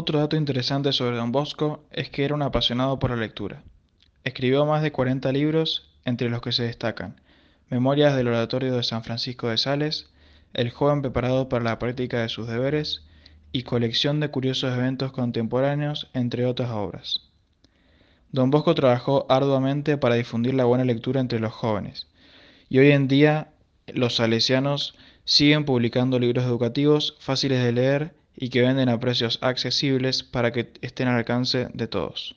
Otro dato interesante sobre Don Bosco es que era un apasionado por la lectura. Escribió más de 40 libros, entre los que se destacan Memorias del Oratorio de San Francisco de Sales, El joven preparado para la práctica de sus deberes y colección de curiosos eventos contemporáneos, entre otras obras. Don Bosco trabajó arduamente para difundir la buena lectura entre los jóvenes, y hoy en día los salesianos siguen publicando libros educativos fáciles de leer y que venden a precios accesibles para que estén al alcance de todos.